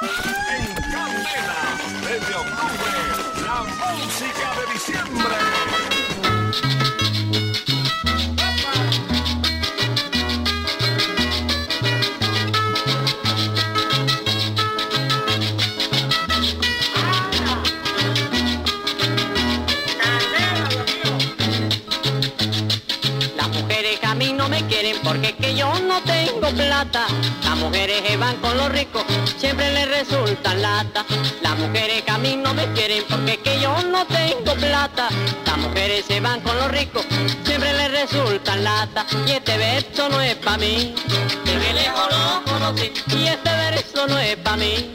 En Candela, desde octubre, la música de diciembre. Mujeres que van con los ricos siempre les resultan lata. Las mujeres que a mí no me quieren porque es que yo no tengo plata. Las mujeres se van con los ricos siempre les resultan lata. Y este verso no es pa' mí. Desde lejos lo conocí y este verso no es pa' mí.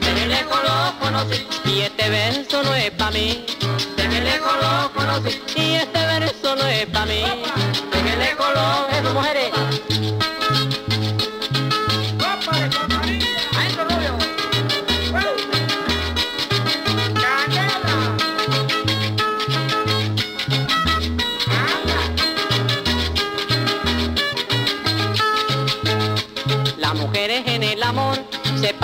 Desde lejos lo conocí y este verso no es pa' mí. Desde lejos lo conocí y este verso no es pa' mí. Desde lejos lo eso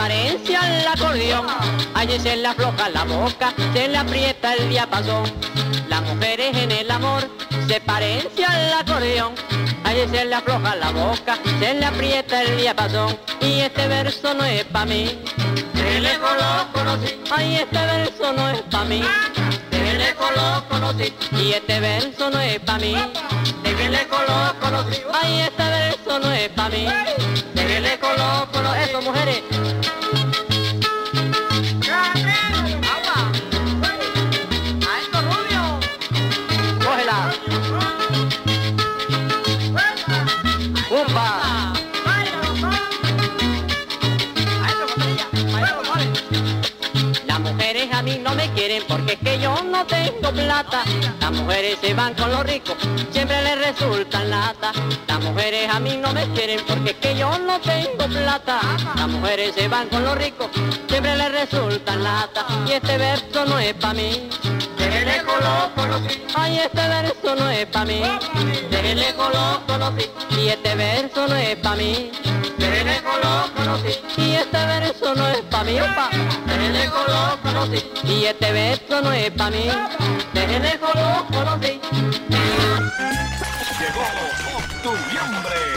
se parecen al acordeón. Allí se le afloja la boca, se le aprieta el diapasón. Las mujeres en el amor se parecen al acordeón. Allí se le afloja la boca, se le aprieta el diapasón. Y este verso no es pa' mí. De lejos lo conocí. Ay, este verso no es pa' mí. De lejos lo conocí. Y este verso no es pa' mí. De lejos lo conocí. Ay, este verso no es pa' mí. De lejos lo conocí. Eso, mujeres. Que yo no tengo plata. Las mujeres se van con los ricos, siempre les resultan lata. Las mujeres a mí no me quieren porque que yo no tengo plata. Las mujeres se van con los ricos, siempre les resultan lata. Y este verso no es pa' mí. Conocí. Ay, este verso no es pa' mí. Lo conocí. Y este verso no es pa' mí. Lo conocí. Y este verso no es pa' mí, opa. Lo conocí. Y este verso no es pa' mí. Lo conocí. Llegó octubre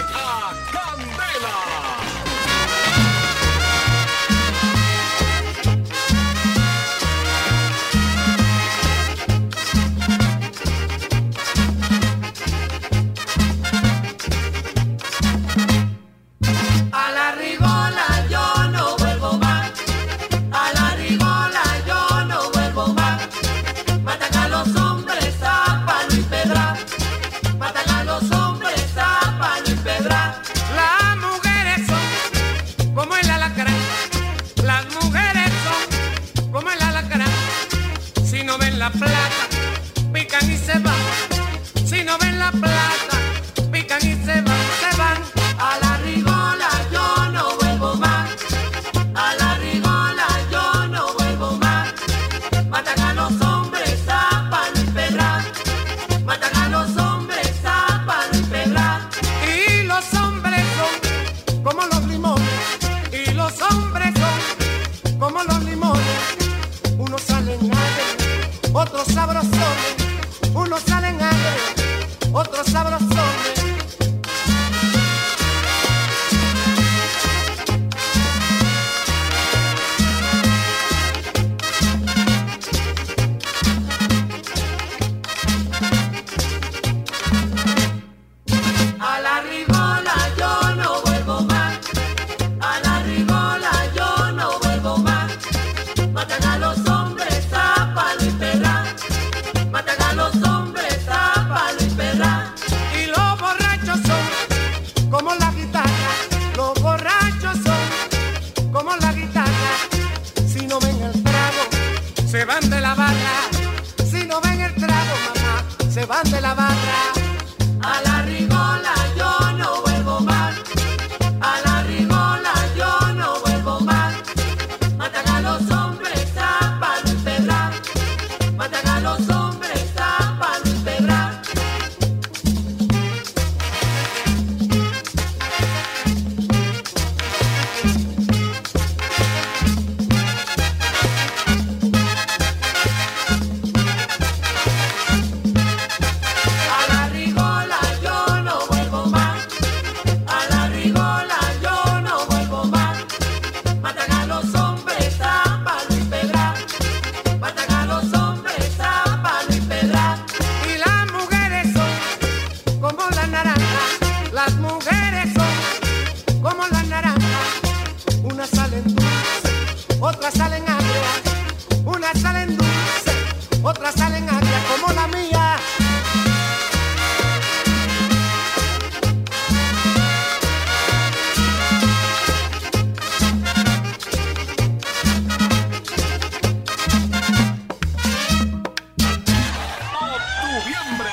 noviembre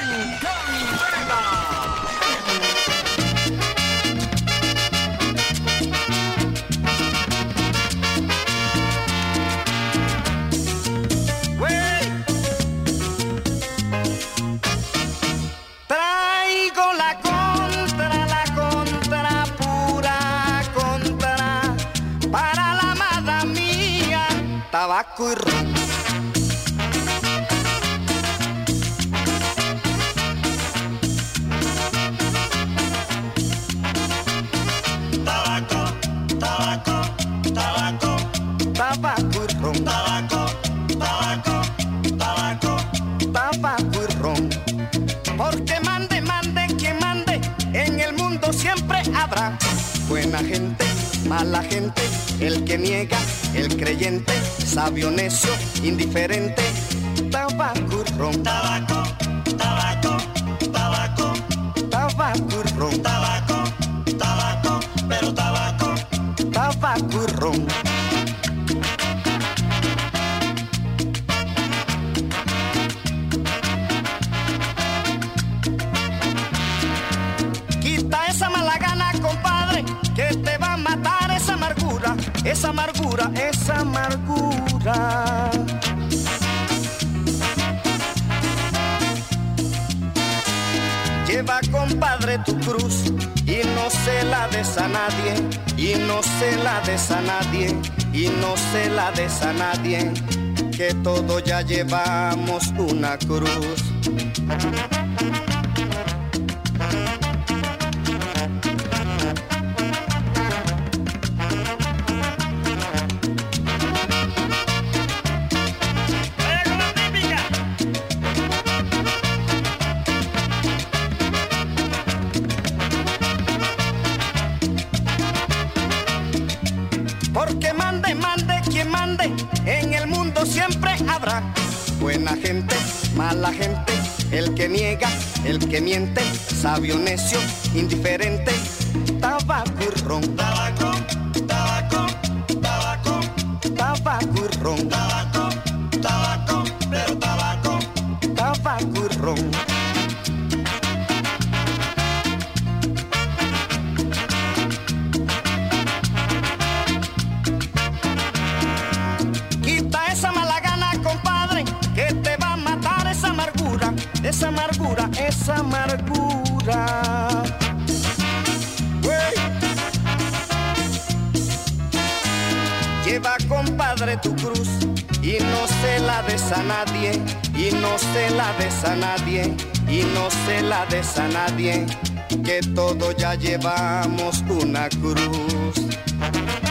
en Canberra. El que niega, el creyente, sabio, necio, indiferente, tabaco ron, tabaco, a nadie, y no se la des a nadie, que todos ya llevamos una cruz. Lleva, compadre, tu cruz y no se la des a nadie, y no se la des a nadie, y no se la des a nadie, que todos ya llevamos una cruz.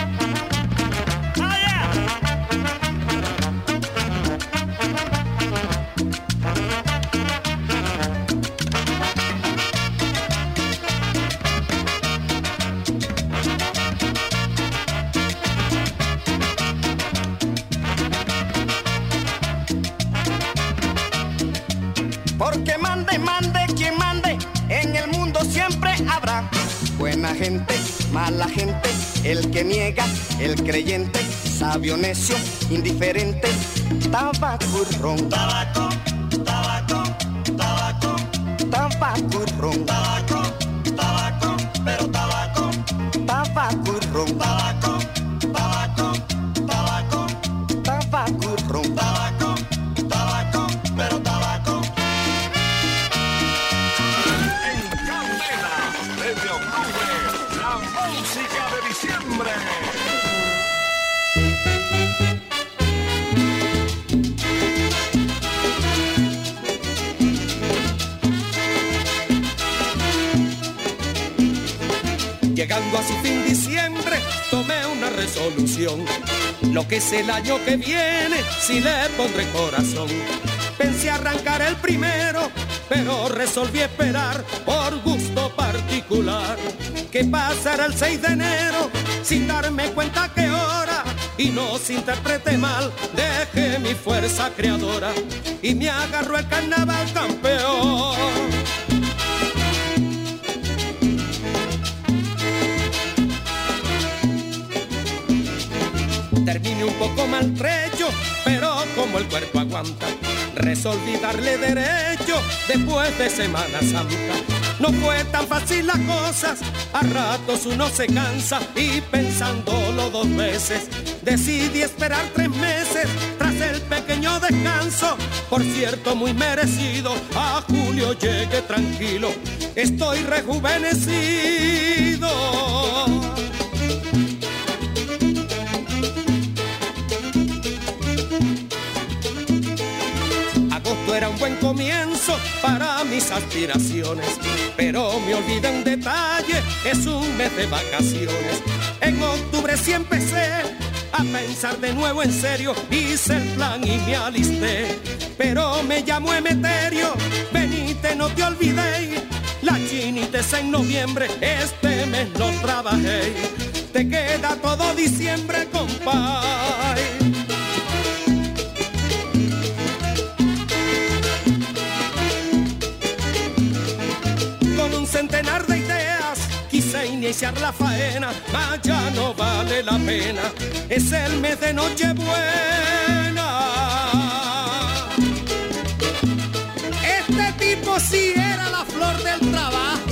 Mala gente, el que niega, el creyente, sabio, necio, indiferente, tabaco y ron, tabaco, tabaco, tabaco, tabaco y ron, tabaco, Lo que es el año que viene, si le pondré corazón. Pensé arrancar el primero, pero resolví esperar por gusto particular. Que pasará el 6 de enero sin darme cuenta que hora y no se interprete mal, dejé mi fuerza creadora y me agarró el carnaval campeón. Terminé un poco maltrecho, pero como el cuerpo aguanta, resolví darle derecho después de Semana Santa. No fue tan fácil las cosas, a ratos uno se cansa y pensándolo dos veces, decidí esperar tres meses tras el pequeño descanso. Por cierto, muy merecido, a julio llegué tranquilo, estoy rejuvenecido. Para mis aspiraciones. Pero me olvidé un detalle, es un mes de vacaciones. En octubre sí empecé a pensar de nuevo en serio, hice el plan y me alisté. Pero me llamó Emeterio, venite, no te olvidé. La chinita en noviembre, este mes no trabajé. Te queda todo diciembre, compay. Iniciar la faena, mas ya no vale la pena. Es el mes de Nochebuena. Este tipo sí era la flor del trabajo.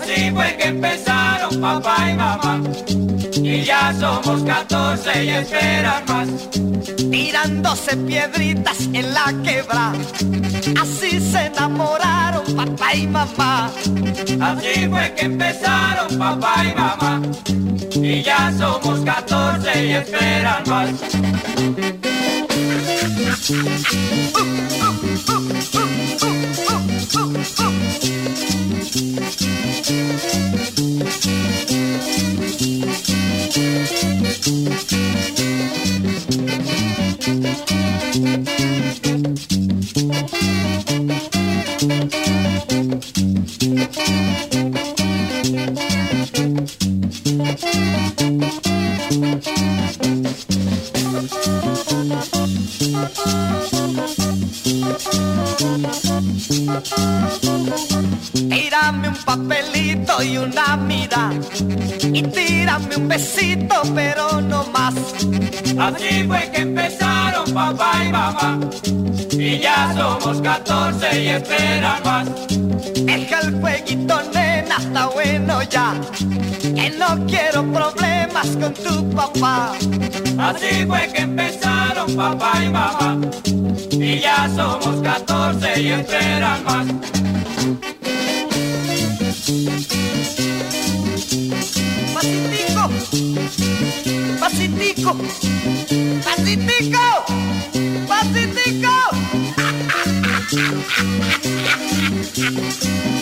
Así fue que empezaron papá y mamá. Y ya somos 14 y esperan más. tirándose piedritas en la quebra. Así se enamoraron papá y mamá. Así fue que empezaron papá y mamá. Y ya somos 14 y esperan más. Tírame y esperan más. Deja el jueguito, nena, está bueno ya. Que no quiero problemas con tu papá. Así fue que empezaron papá y mamá. Y ya somos 14 y esperan más. Pasitico, pasitico, pasitico, pasitico. Thank you.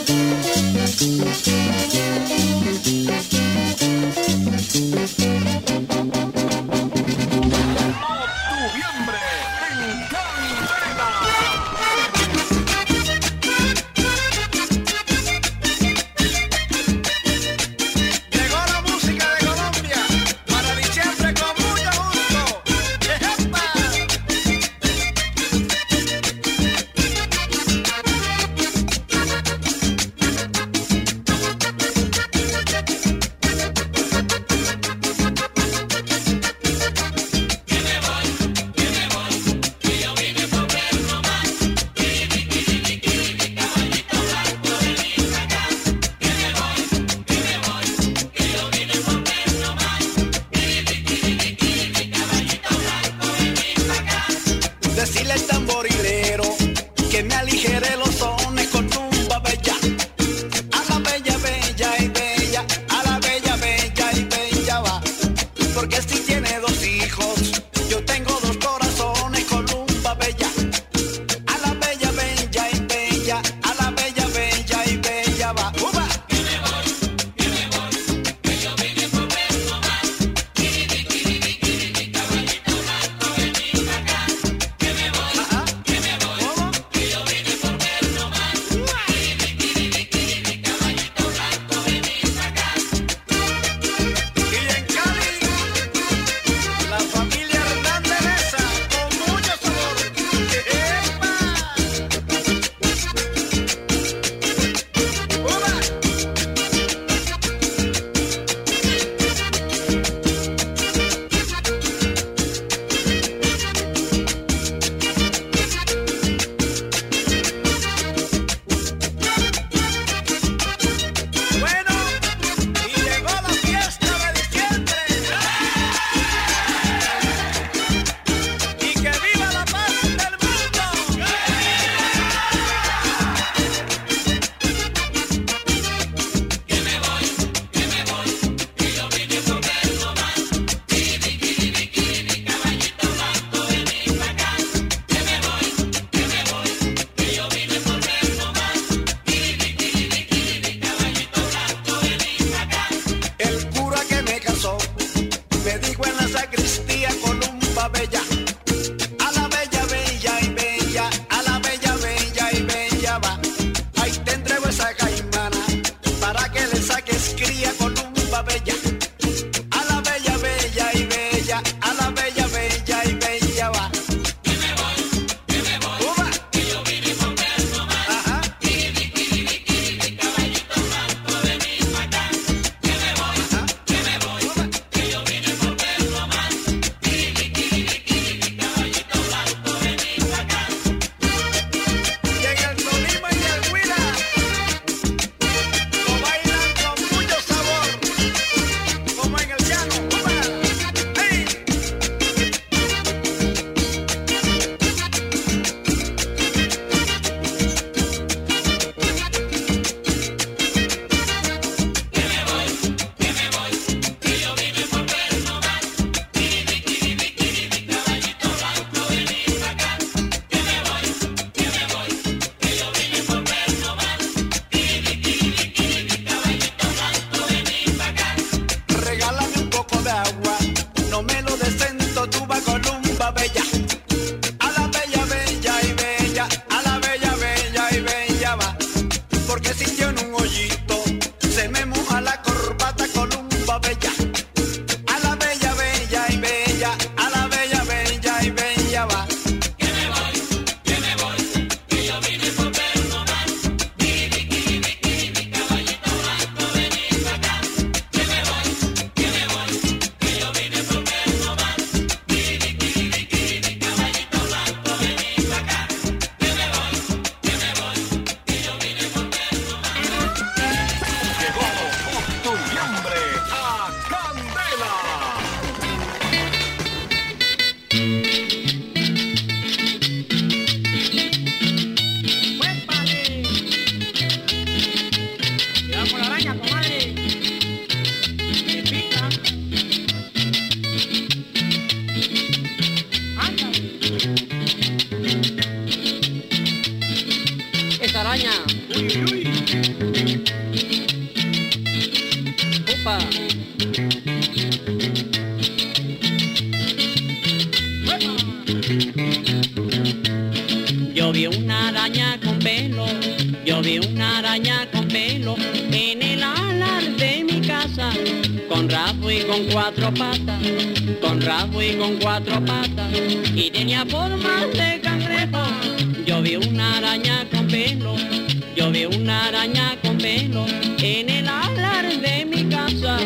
Vi una araña con pelo en el alar de mi casa,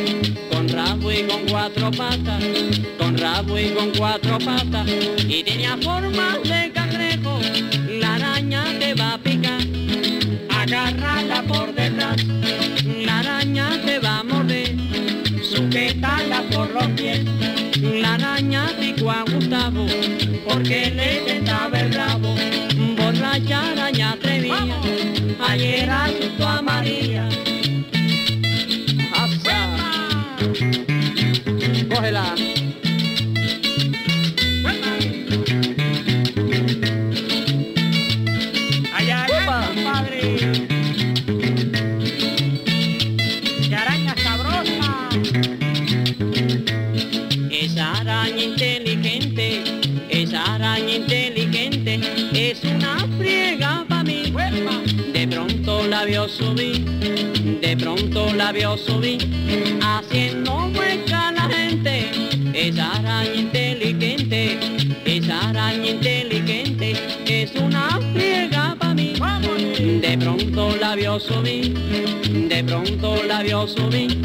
con rabo y con cuatro patas, con rabo y con cuatro patas, y tenía forma de cangrejo. La araña te va a picar, agárrala por detrás, la araña te va a morder, sujétala por los pies. La araña picó a Gustavo, porque le tentaba el llena pronto la vio subir, haciendo mueca a la gente. Esa araña inteligente, esa araña inteligente, es una friega para mí. De pronto la vio subir, de pronto la vio subir,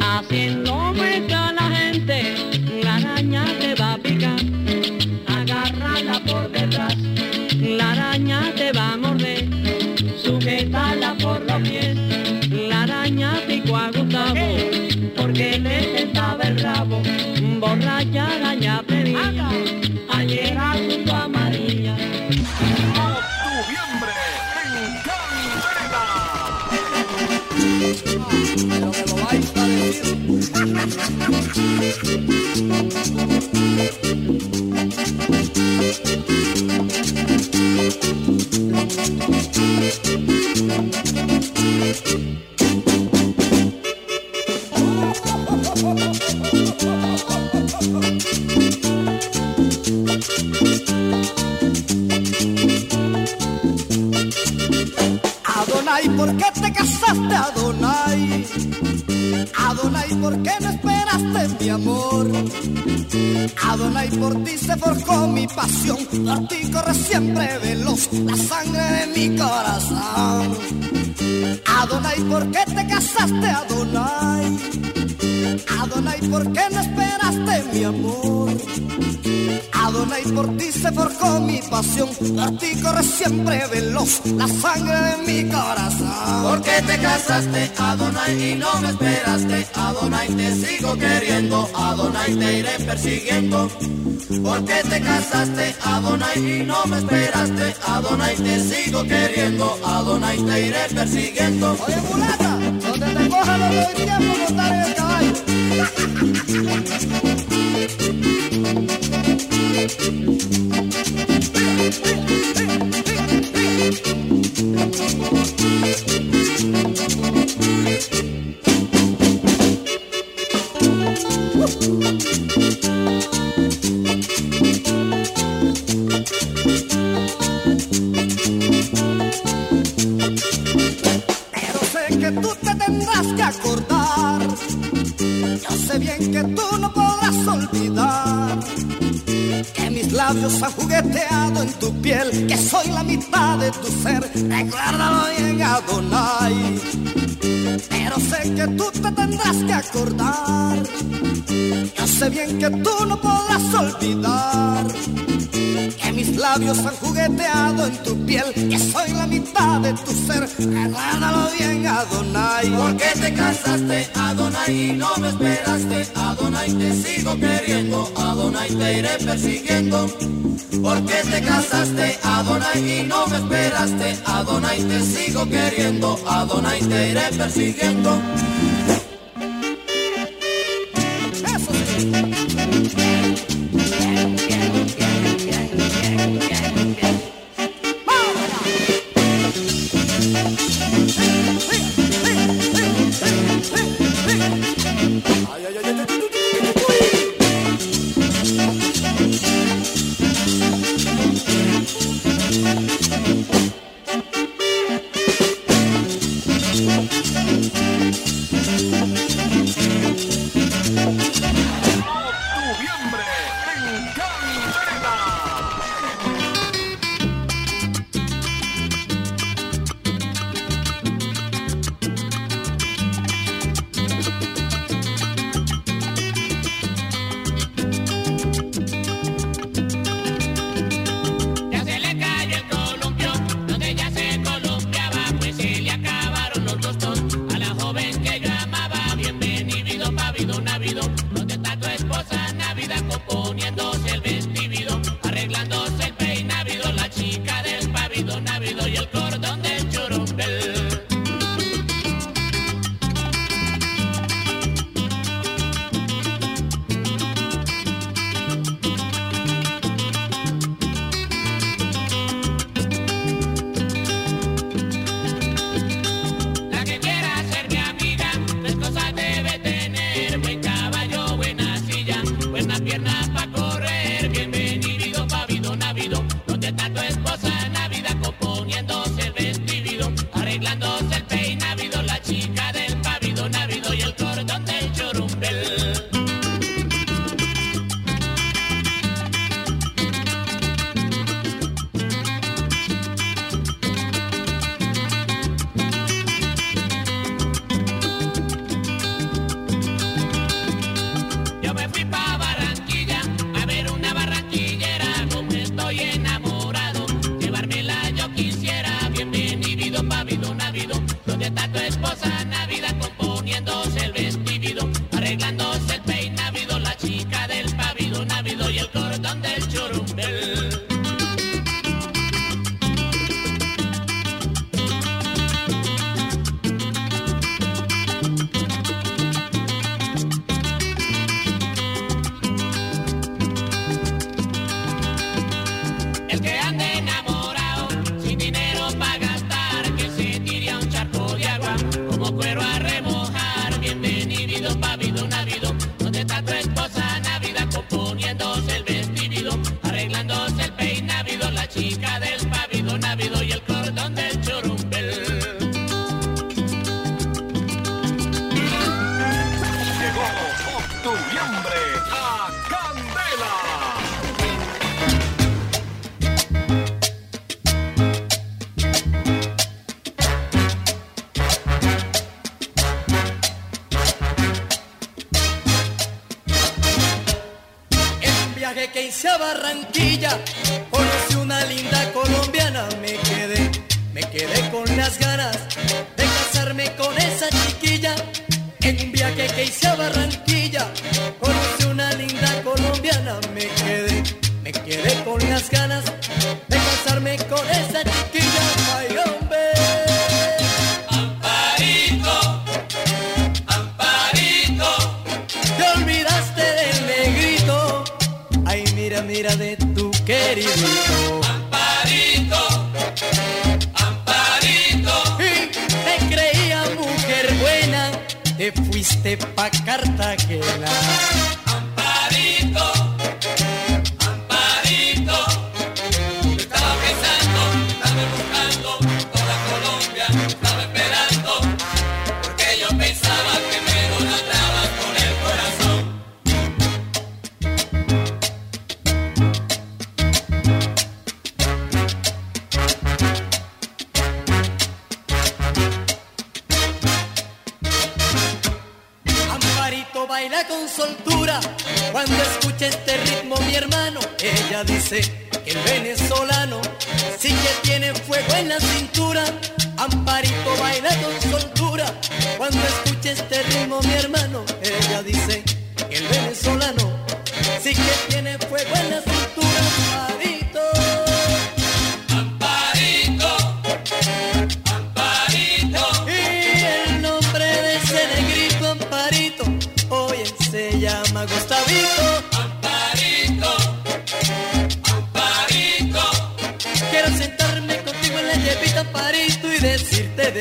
haciendo mueca a la gente. ya veloz la sangre de mi corazón. ¿Por qué te casaste, Adonai, y no me esperaste? Adonai, te sigo queriendo, Adonai, te iré persiguiendo. ¿Por qué te casaste, Adonai, y no me esperaste? Adonai, te sigo queriendo, Adonai, te iré persiguiendo. Oye, mulata, donde te coja no doy tiempo montar en el caballo. Te iré persiguiendo. ¿Por qué te casaste, Adonai, y no me esperaste? Adonai, te sigo queriendo, Adonai, te iré persiguiendo. soltura cuando escucha este ritmo mi hermano. Ella dice que el venezolano sí que tiene fuego en la cintura. Amparito baila con soltura cuando escucha este ritmo mi hermano. Ella dice que el venezolano sí que tiene fuego en la cintura.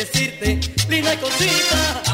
decirte, linda cosita.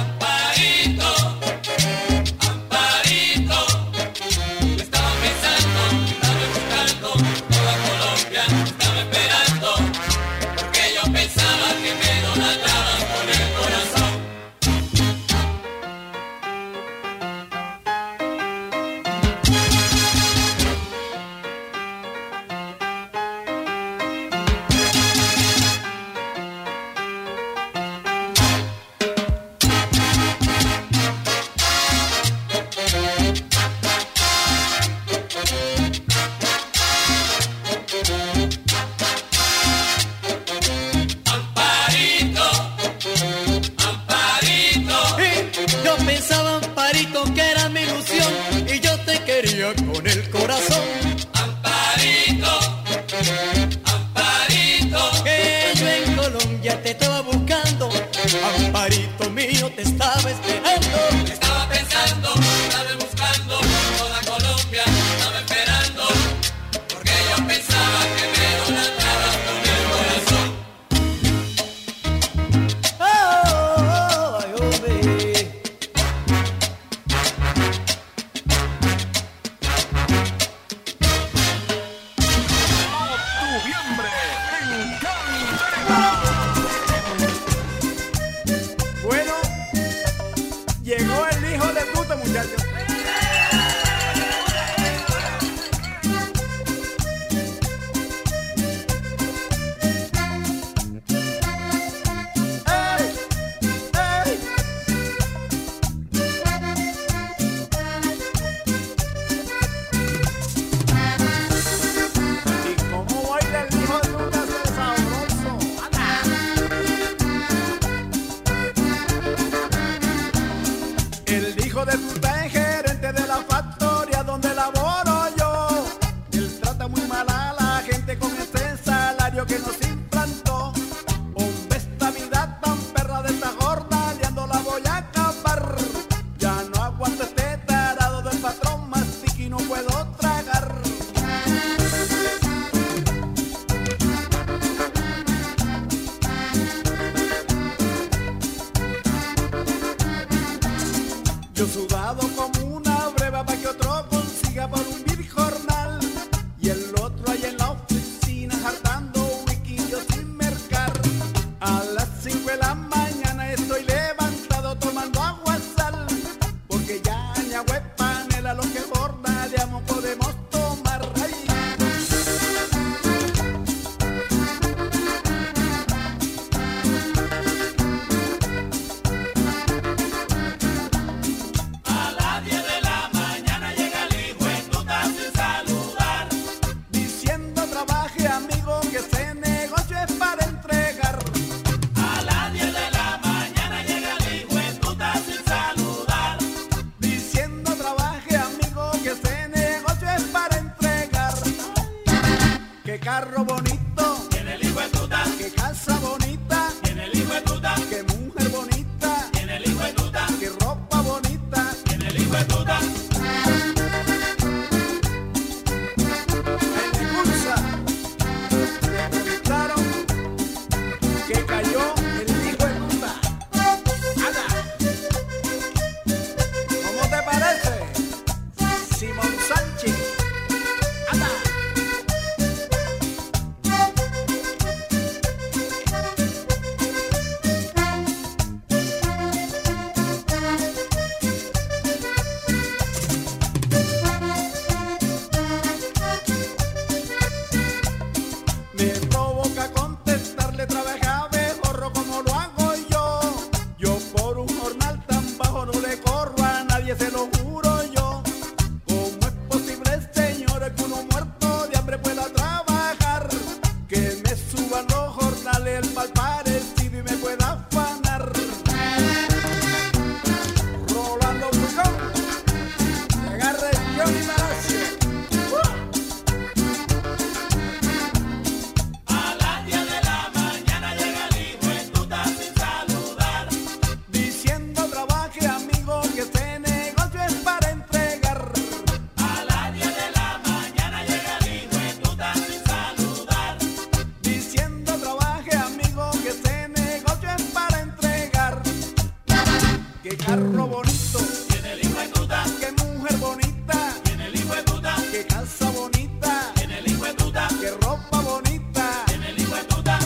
Qué carro bonito. Tiene el hijo de puta. Qué mujer bonita. Tiene el hijo de puta. Qué calza bonita. Tiene el hijo de puta. Qué ropa bonita. Tiene el hijo de puta.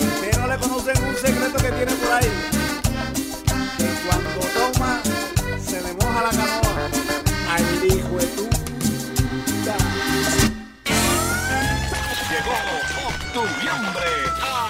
Y no le conocen un secreto que tiene por ahí. Que cuando toma, se le moja la canoa. Ay, hijo de puta. Llegó octubre. ¡Ah!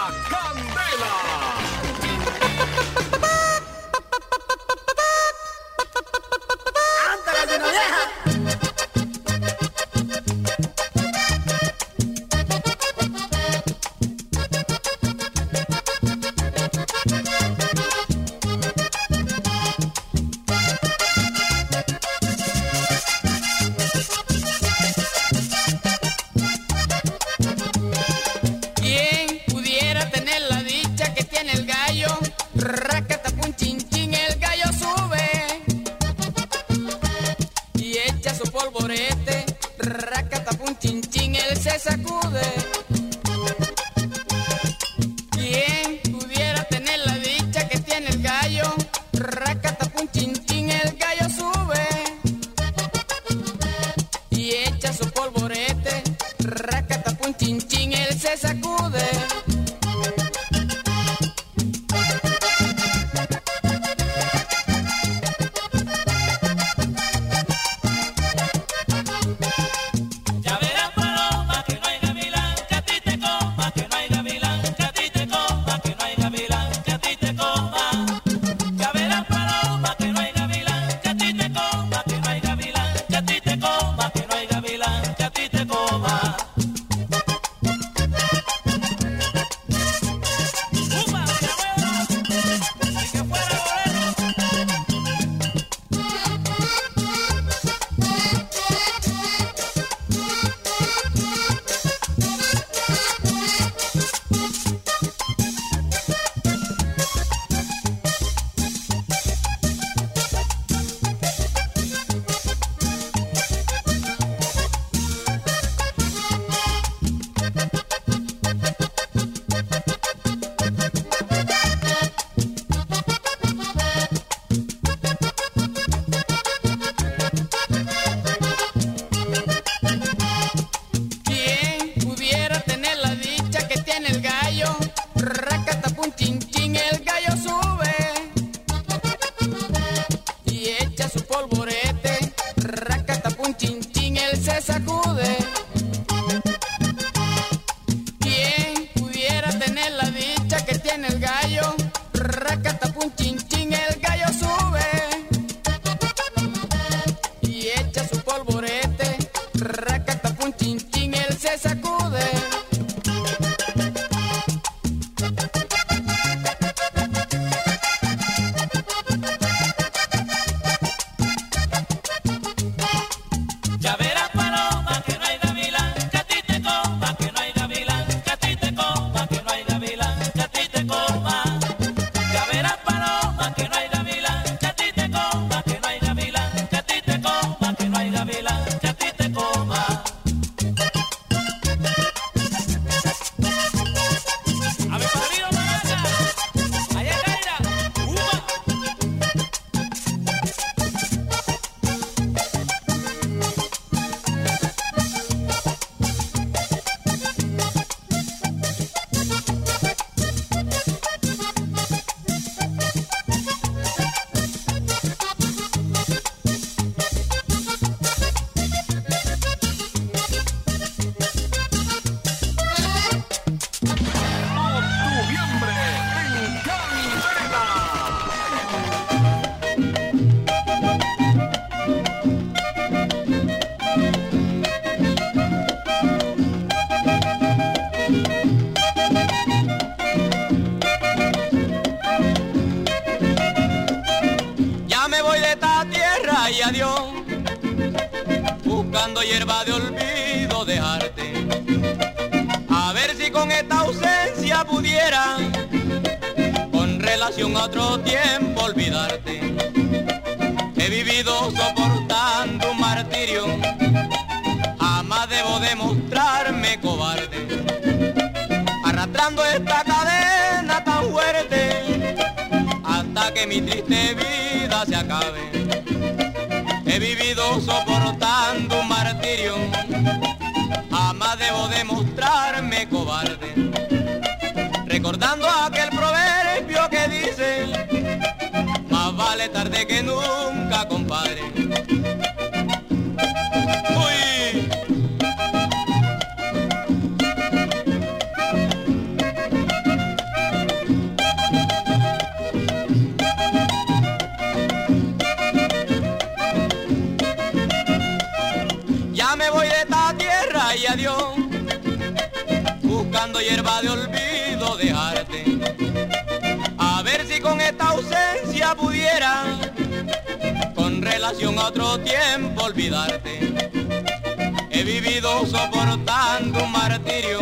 He vivido soportando un martirio,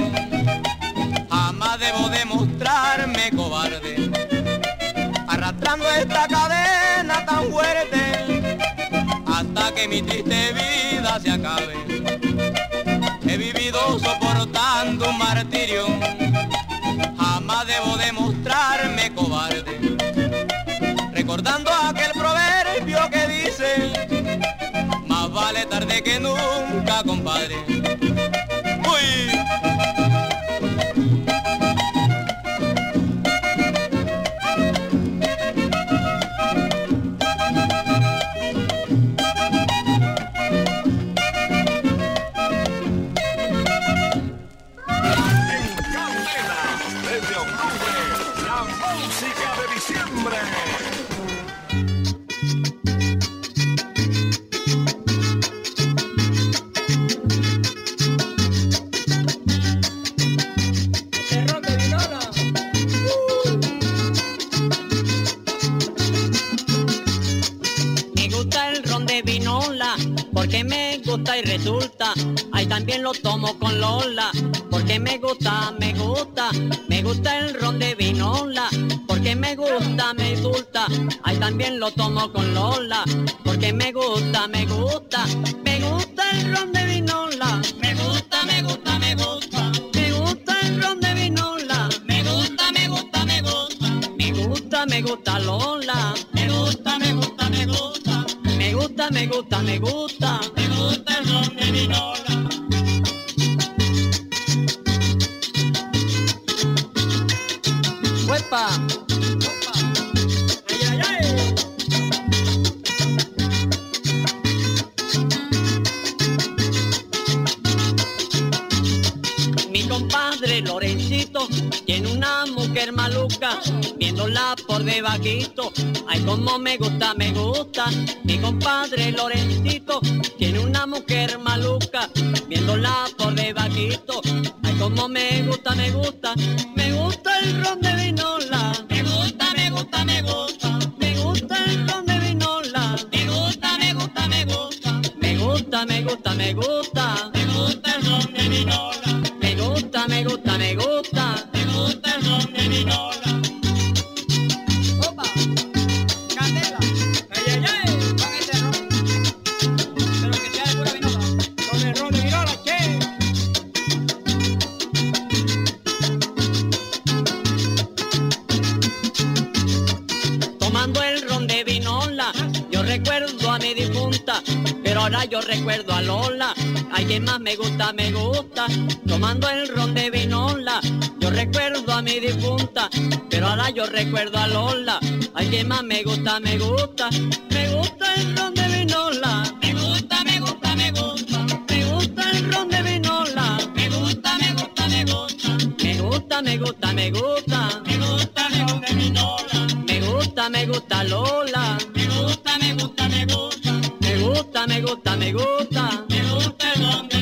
jamás debo demostrarme cobarde. Arrastrando esta cadena tan fuerte, hasta que mi triste vida se acabe. He vivido soportando un martirio, jamás debo demostrarme cobarde. Recordando aquel proverbio que dice, más vale tarde que nunca, compadre. El ron de vinola. Yo recuerdo a mi difunta, pero ahora yo recuerdo a Lola. Ay, quien más me gusta, me gusta, tomando el ron de vinola. Yo recuerdo a mi difunta, pero ahora yo recuerdo a Lola. Ay, quien más me gusta, me gusta, me gusta el ron de vinola. Me gusta, me gusta, me gusta, me gusta el ron de vinola. Me gusta, me gusta, me gusta, me gusta, me gusta, me gusta, me gusta el ron de vinola. Me gusta, me gusta Lola. Me gusta, me gusta, me gusta. Me gusta, me gusta, me gusta. Me gusta el ron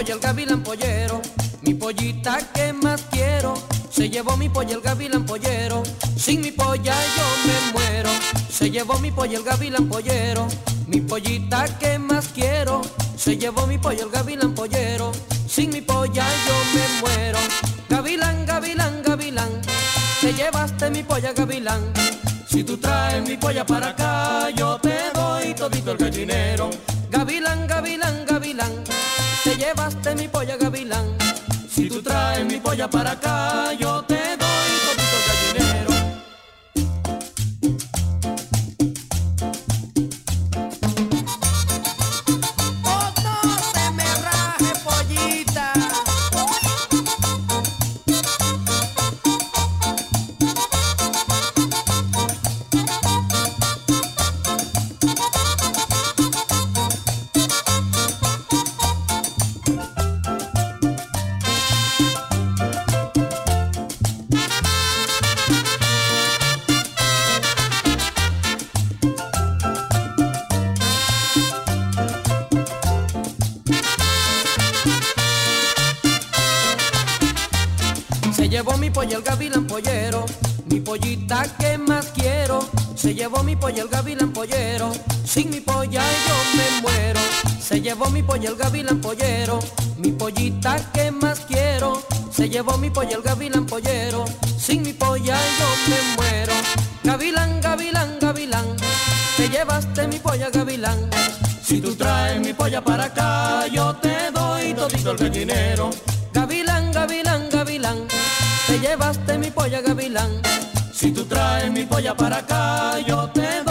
pollo el gavilán pollero, mi pollita que más quiero. Se llevó mi pollo el gavilán pollero, sin mi polla yo me muero. Se llevó mi pollo el gavilán pollero, mi pollita que más quiero. Se llevó mi pollo el gavilán pollero, sin mi polla yo me muero. Gavilán, gavilán, gavilán, te llevaste mi polla gavilán. Si tú traes mi polla para acá, yo te doy todito el gallinero. Gavilán, gavilán, gavilán, llevaste mi polla gavilán. Si tú traes mi polla para acá, yo pollita que más quiero. Se llevó mi polla el gavilán pollero, sin mi polla yo me muero. Gavilán, gavilán, gavilán, te llevaste mi polla gavilán. Si tú traes mi polla para acá, yo te doy todito el gallinero. Gavilán, gavilán, gavilán, te llevaste mi polla gavilán. Si tú traes mi polla para acá, yo te doy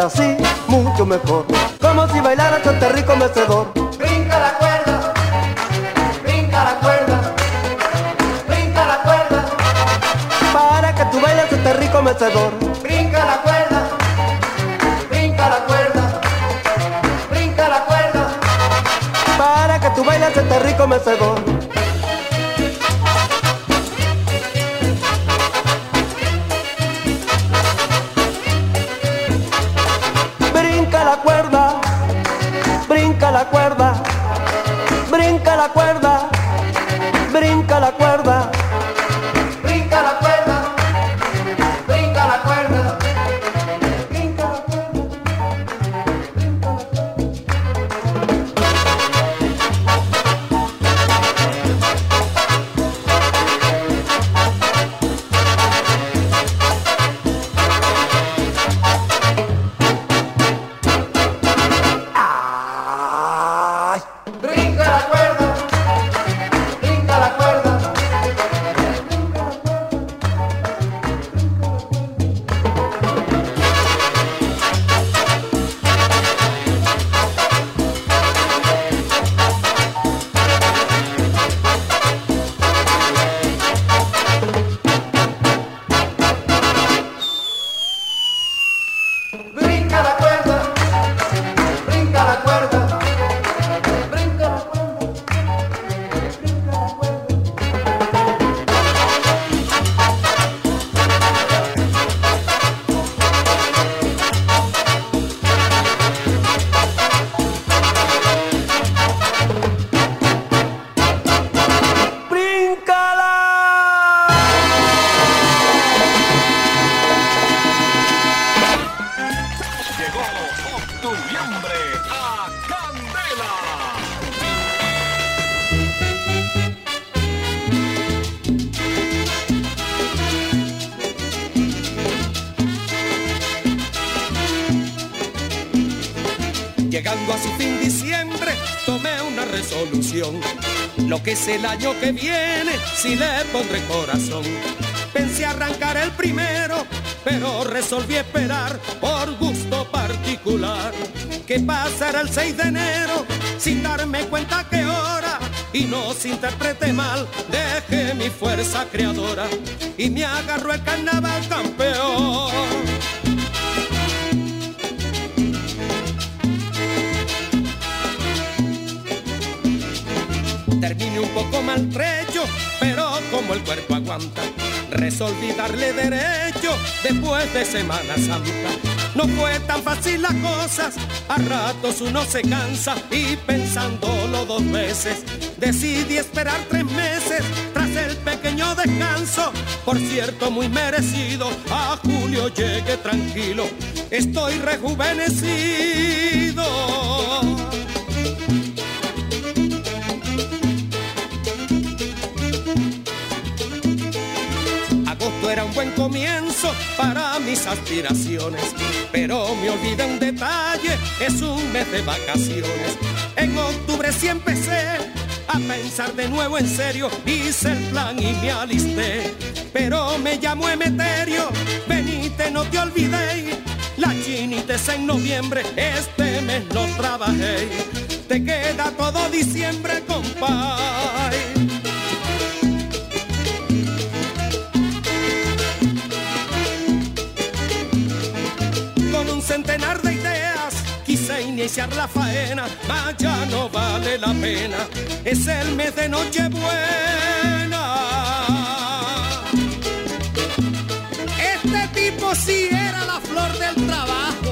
así, mucho mejor. El año que viene, si le pondré corazón. Pensé arrancar el primero, pero resolví esperar por gusto particular. Que pasará el 6 de enero, sin darme cuenta que hora. Y no se interprete mal, dejé mi fuerza creadora y me agarró el carnaval campeón. Poco maltrecho, pero como el cuerpo aguanta, resolví darle derecho después de Semana Santa. No fue tan fácil las cosas, a ratos uno se cansa y pensándolo dos veces, decidí esperar tres meses tras el pequeño descanso. Por cierto, muy merecido, a julio llegue tranquilo, estoy rejuvenecido. Buen comienzo para mis aspiraciones, pero me olvidé un detalle, es un mes de vacaciones. En octubre sí empecé a pensar de nuevo en serio, hice el plan y me alisté, pero me llamó Emeterio, venite no te olvidéis, la chinites en noviembre, este mes no trabajé, te queda todo diciembre, compay. Centenar de ideas quise iniciar la faena, mas ya no vale la pena, es el mes de Nochebuena. Este tipo sí era la flor del trabajo,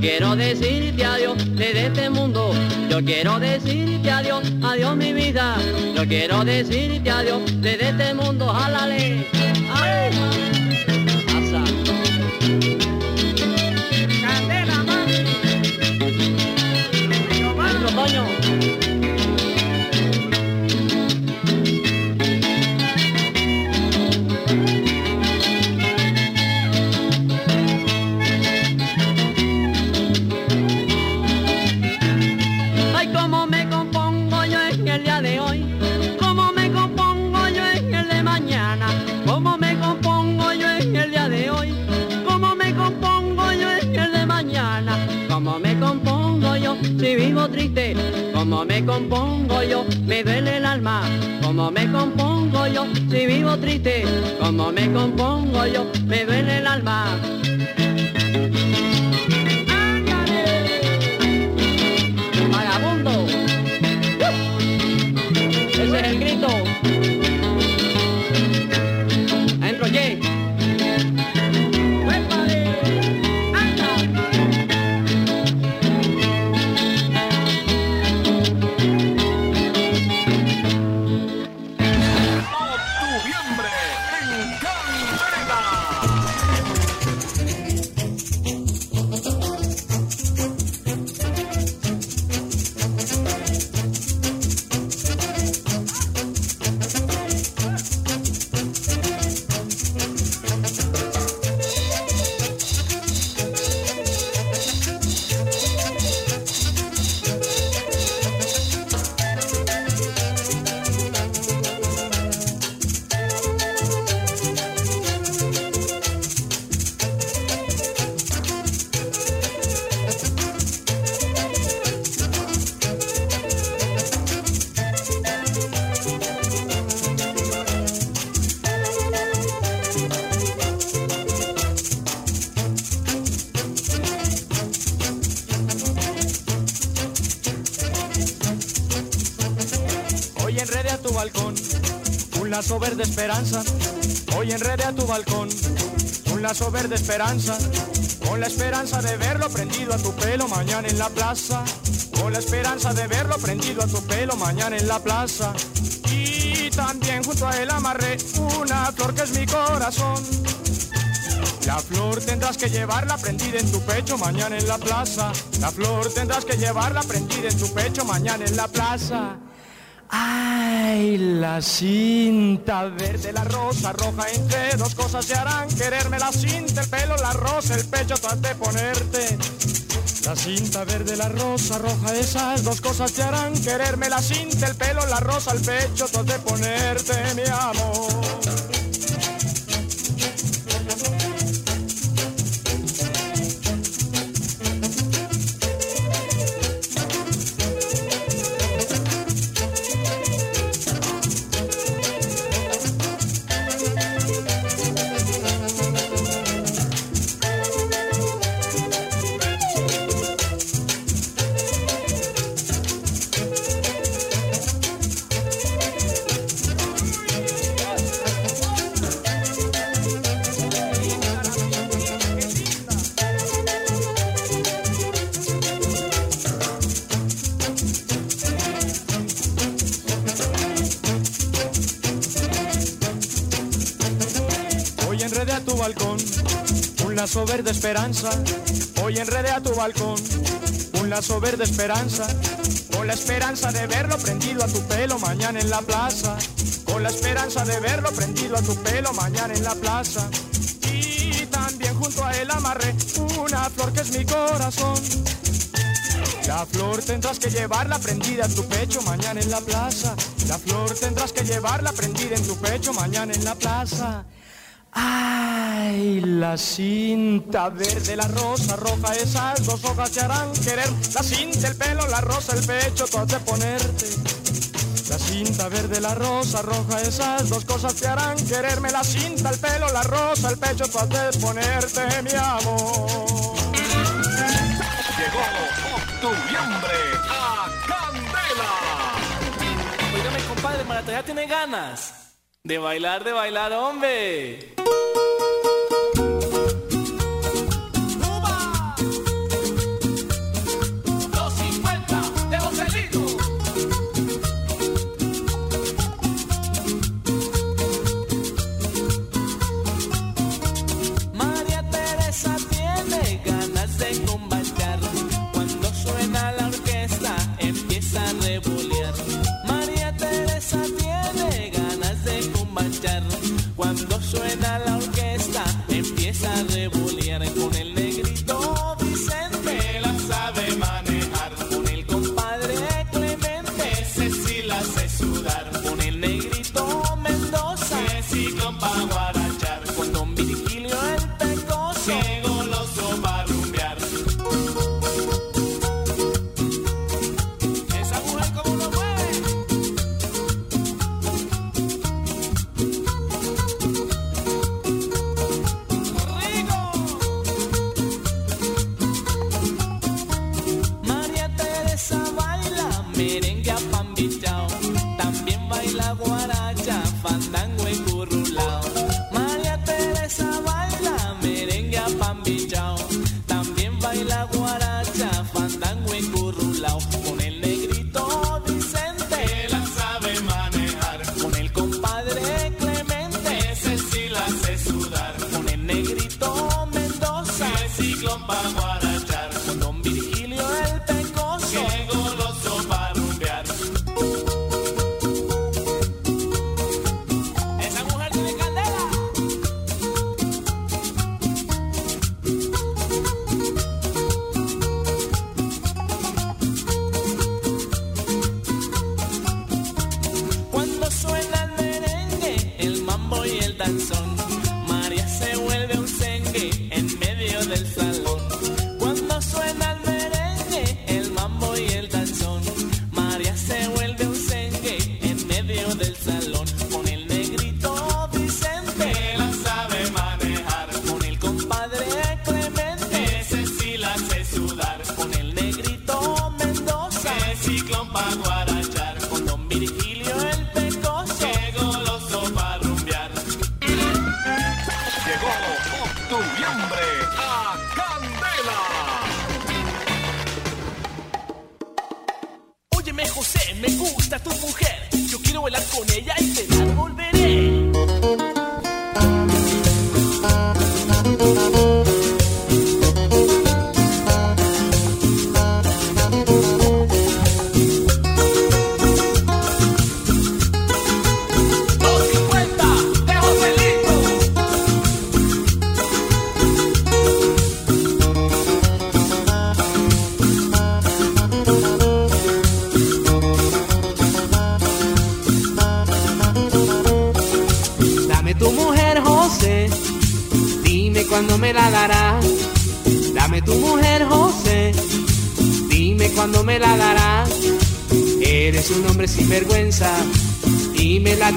quiero decirte adiós desde este mundo. Yo quiero decirte adiós, adiós mi vida. Yo quiero decirte adiós desde este mundo. Jálale. Me compongo yo, me duele el alma, como me compongo yo, si vivo triste, como me compongo yo, me duele el alma. Lazo verde esperanza. Hoy enrede a tu balcón un lazo verde esperanza. Con la esperanza de verlo prendido a tu pelo mañana en la plaza. Con la esperanza de verlo prendido a tu pelo mañana en la plaza. Y también junto a él amarré una flor que es mi corazón. La flor tendrás que llevarla prendida en tu pecho mañana en la plaza. La flor tendrás que llevarla prendida en tu pecho mañana en la plaza. Ay, la cinta verde, la rosa roja, entre dos cosas se harán quererme. La cinta, el pelo, la rosa, el pecho, tú has de ponerte. La cinta verde, la rosa roja, esas dos cosas te harán quererme. La cinta, el pelo, la rosa, el pecho, tú has de ponerte, mi amor. Esperanza. Hoy enredé a tu balcón un lazo verde esperanza. Con la esperanza de verlo prendido a tu pelo mañana en la plaza. Con la esperanza de verlo prendido a tu pelo mañana en la plaza. Y también junto a él amarré una flor que es mi corazón. La flor tendrás que llevarla prendida en tu pecho mañana en la plaza. La flor tendrás que llevarla prendida en tu pecho mañana en la plaza. La cinta verde, la rosa roja, esas dos hojas te harán querer. La cinta, el pelo, la rosa, el pecho, tú has de ponerte. La cinta verde, la rosa roja, esas dos cosas te harán quererme. La cinta, el pelo, la rosa, el pecho, tú has de ponerte, mi amor. Llegó Octubiembre a Candela. Oígame, compadre, Marata ya tiene ganas de bailar, de bailar, hombre.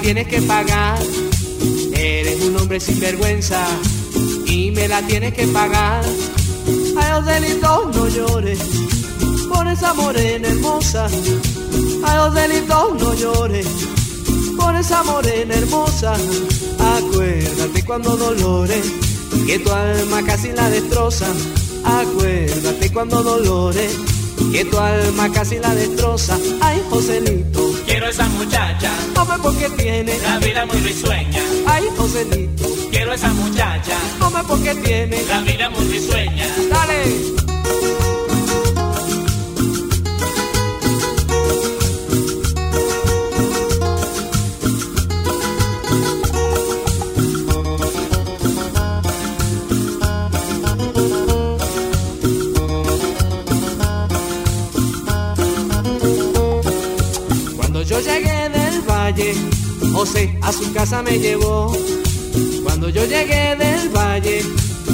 Tienes que pagar. Eres un hombre sin vergüenza y me la tienes que pagar. Ay, Joselito, no llores por esa morena hermosa. Ay, Joselito, no llores por esa morena hermosa. Acuérdate cuando dolores, que tu alma casi la destroza. Acuérdate cuando dolores, que tu alma casi la destroza. Ay, Joselito, Quiero esa muchacha, hombre, porque tiene. la vida muy risueña. Ay, Joselito, Quiero esa muchacha, hombre, porque tiene. la vida muy risueña. Dale. José a su casa me llevó. Cuando yo llegué del valle,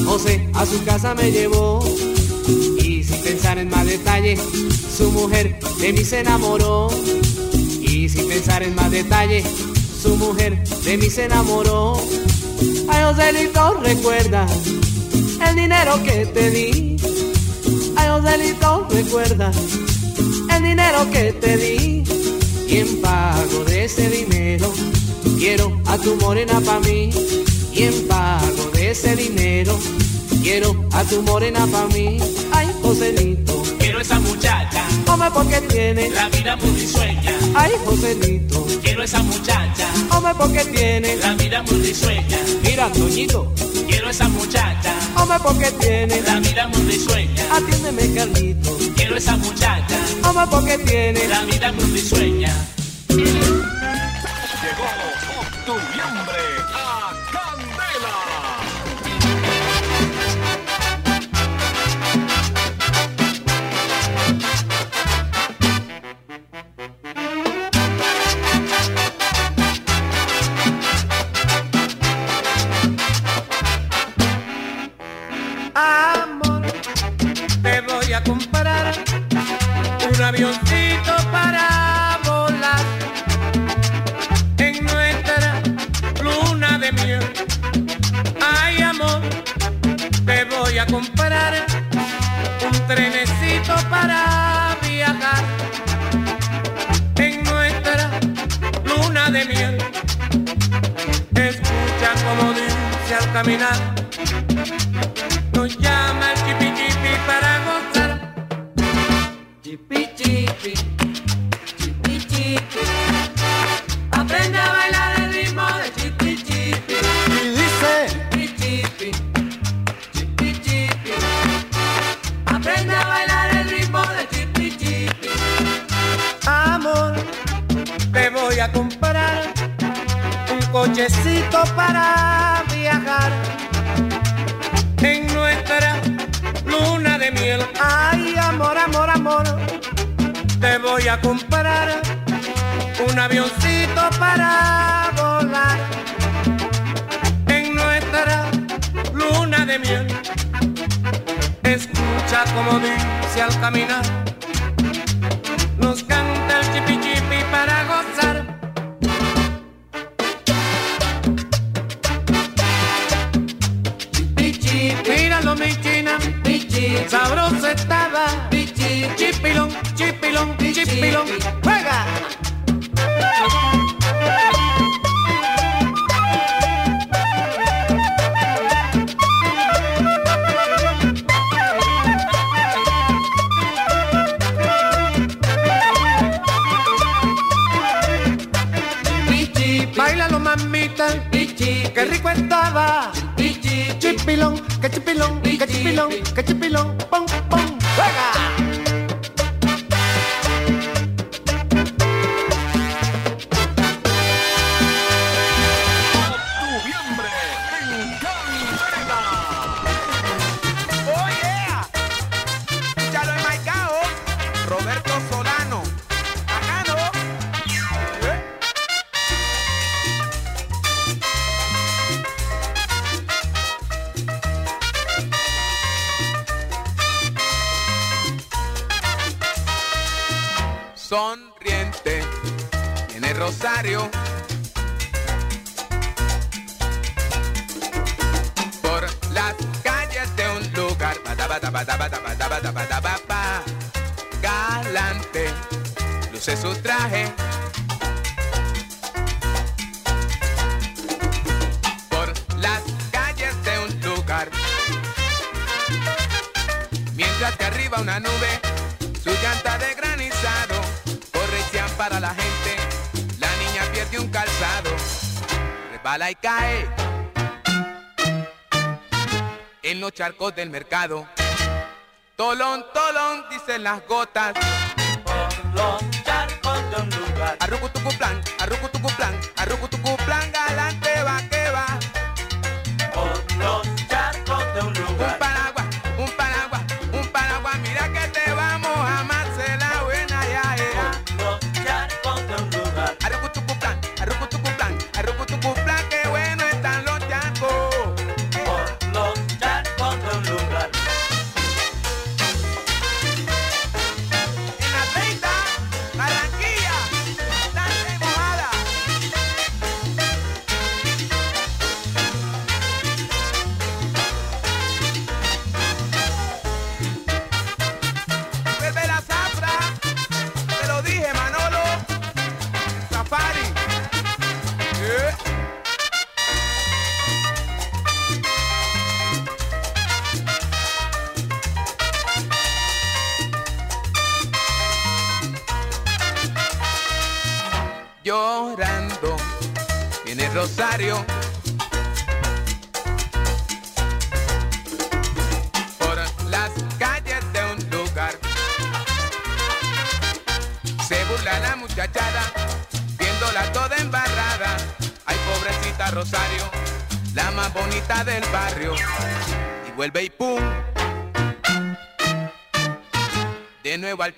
José a su casa me llevó. Y sin pensar en más detalle, su mujer de mí se enamoró. Y sin pensar en más detalle, su mujer de mí se enamoró. Ay, Joselito, recuerda el dinero que te di. Ay, Joselito, recuerda el dinero que te di. Y en pago de ese dinero, quiero a tu morena pa' mí. Y en pago de ese dinero, quiero a tu morena pa' mí. Ay, Joselito, Quiero esa muchacha, hombre, porque tiene. la vida muy risueña. Ay, Joselito, Quiero esa muchacha, hombre, porque tiene. la vida muy risueña. Mira, Toñito, Quiero esa muchacha, hombre, porque tiene. la vida muy risueña. Atiéndeme, Carlito, Quiero esa muchacha, hombre, porque tiene. la vida muy risueña. Llegó a comprar un avioncito para volar en nuestra luna de miel. Escucha como dice al caminar del mercado. Tolón, tolón, dicen las gotas.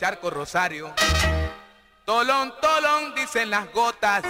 charco Rosario. Tolón, tolón, dicen las gotas.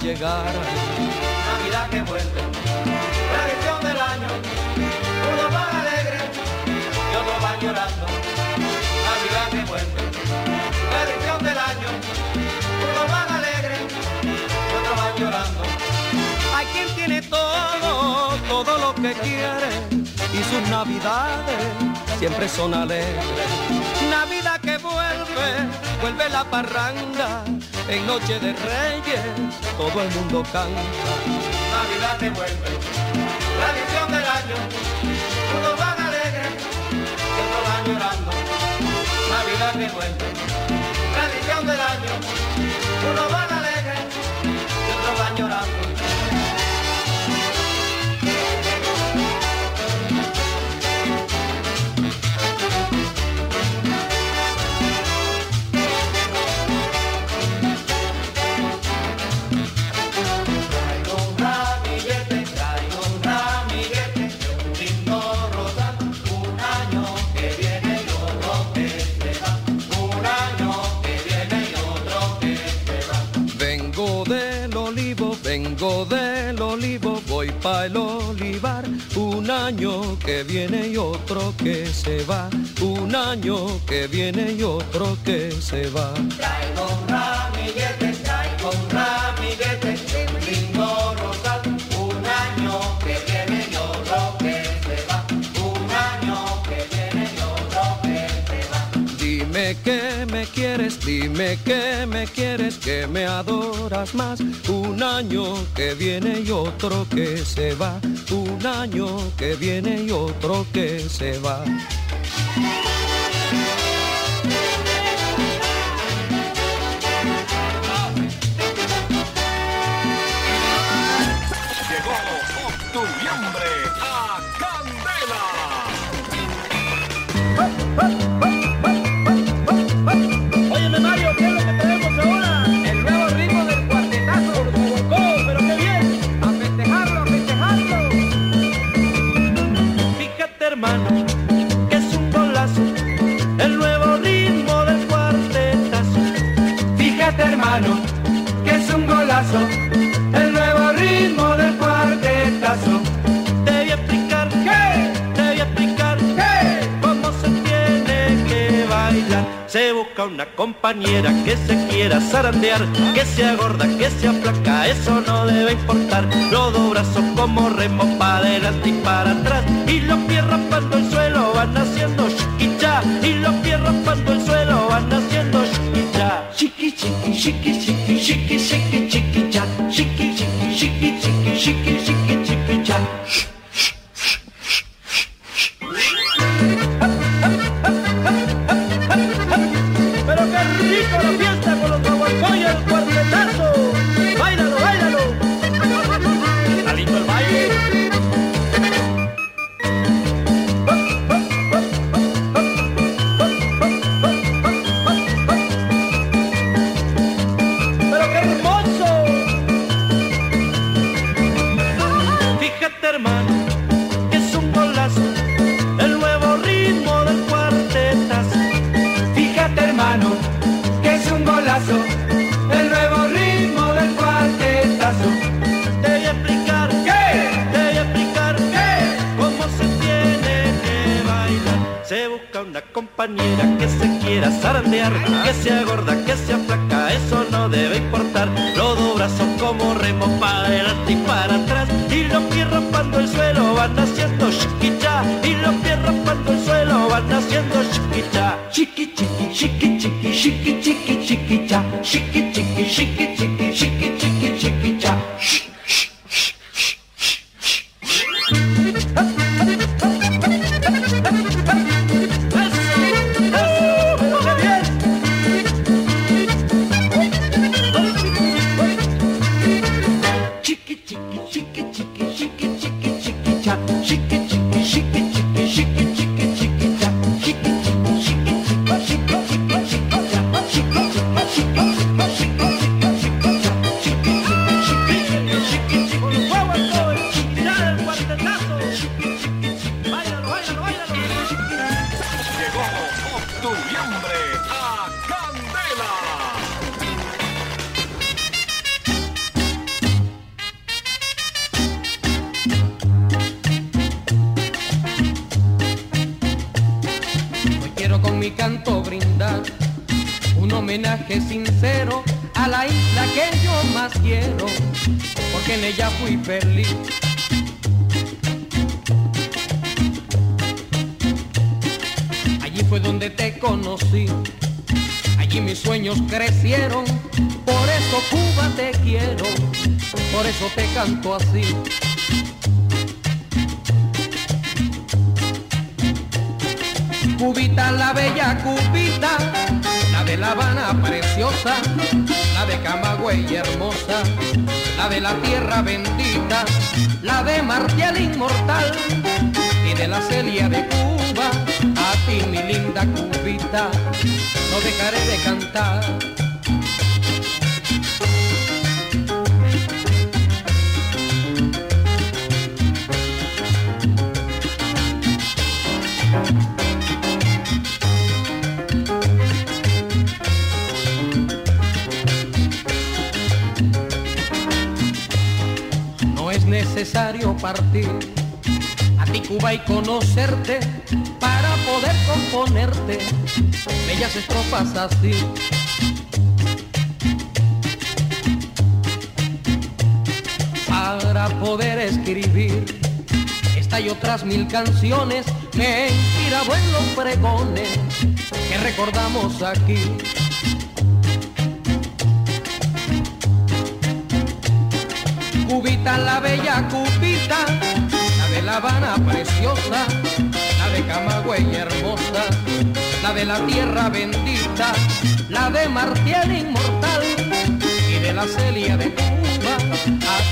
Llegara. Navidad que vuelve, tradición del año, unos van alegres y otros van llorando. Navidad que vuelve, tradición del año, unos van alegres y otros van llorando. Hay quien tiene todo, todo lo que quiere y sus navidades siempre son alegres. Navidad que vuelve, vuelve la parranda, en noche de reyes todo el mundo canta. Navidad que vuelve, tradición del año, unos van alegres y otros van llorando. Navidad que vuelve, tradición del año, vengo del olivo, voy pa' el olivar. Un año que viene y otro que se va. Un año que viene y otro que se va. Dime que me quieres, que me adoras más. Un año que viene y otro que se va. Un año que viene y otro que se va. El nuevo ritmo del cuartetazo. Te explicar, ¿Qué? te explicar ¿Qué? cómo se tiene que bailar. Se busca una compañera que se quiera zarandear, que sea gorda, que sea flaca, eso no debe importar. Los dos brazos como remo para adelante y para atrás, y los pies raspando el suelo van haciendo y los pies raspando el suelo van haciendo chiquicha. Chiqui, chiqui, chiqui, chiqui, chiqui, chiqui, chiquicha, chiqui, chiqui, chiqui, chiqui, chiqui, chiqui, chiquicha. Pero zarandear,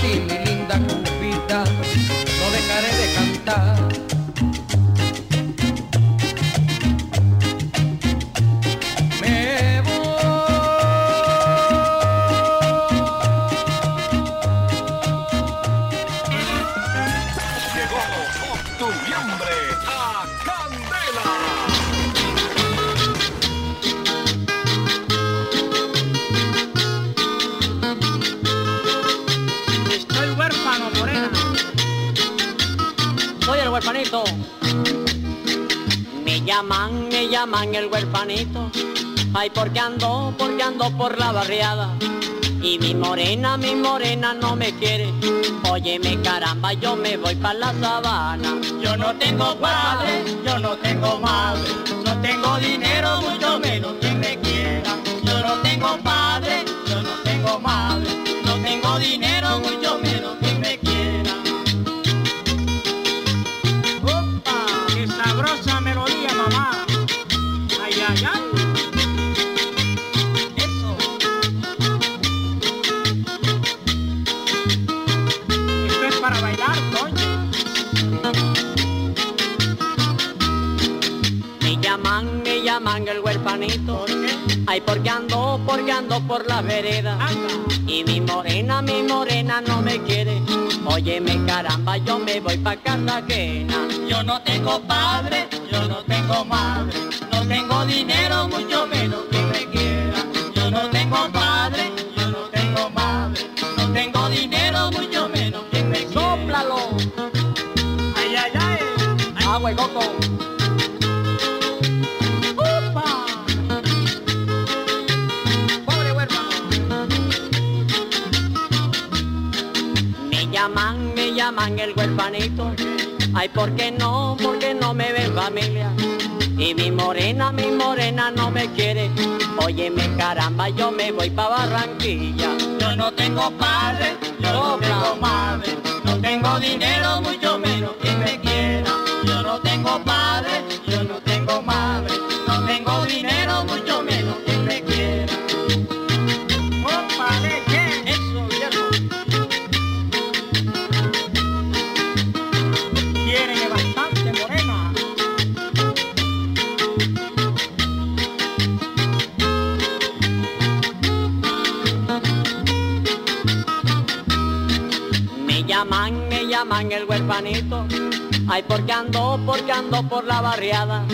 ti mi linda Cubita, no dejaré de cantar. Me Llegó Octubre a Candela. Me llaman, me llaman el huerfanito. Ay, porque ando, porque ando por la barriada. Y mi morena, mi morena no me quiere. Óyeme caramba, yo me voy para la sabana. Yo no tengo padre, yo no tengo madre, no tengo dinero, mucho menos quien porque ando por la vereda. Y mi morena, mi morena no me quiere. Óyeme caramba, yo me voy pa' Cartagena. Yo no tengo padre, yo no tengo madre, no tengo dinero, mucho menos que me quiera. Yo no tengo padre, yo no tengo madre, no tengo dinero, mucho menos que me quiera. ¡Sóplalo! ¡Ay, ay, ay! ¡Agua y coco! Llaman, el huerfanito. Ay, ¿por qué no? ¿Por qué no me ven familia? Y mi morena, mi morena no me quiere. Óyeme caramba, yo me voy pa' Barranquilla. Yo no tengo padre, yo no tengo madre, no tengo dinero, mucho menos que me quiera. Yo no tengo padre, ay porque ando, porque ando por la barriada.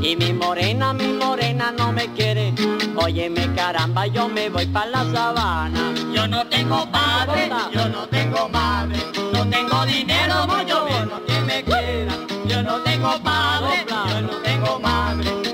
Y mi morena, mi morena no me quiere, óyeme caramba, yo me voy para la sabana. Yo no tengo padre, yo no tengo madre, no tengo dinero, mucho menos que me quiera. Yo no tengo padre, yo no tengo madre.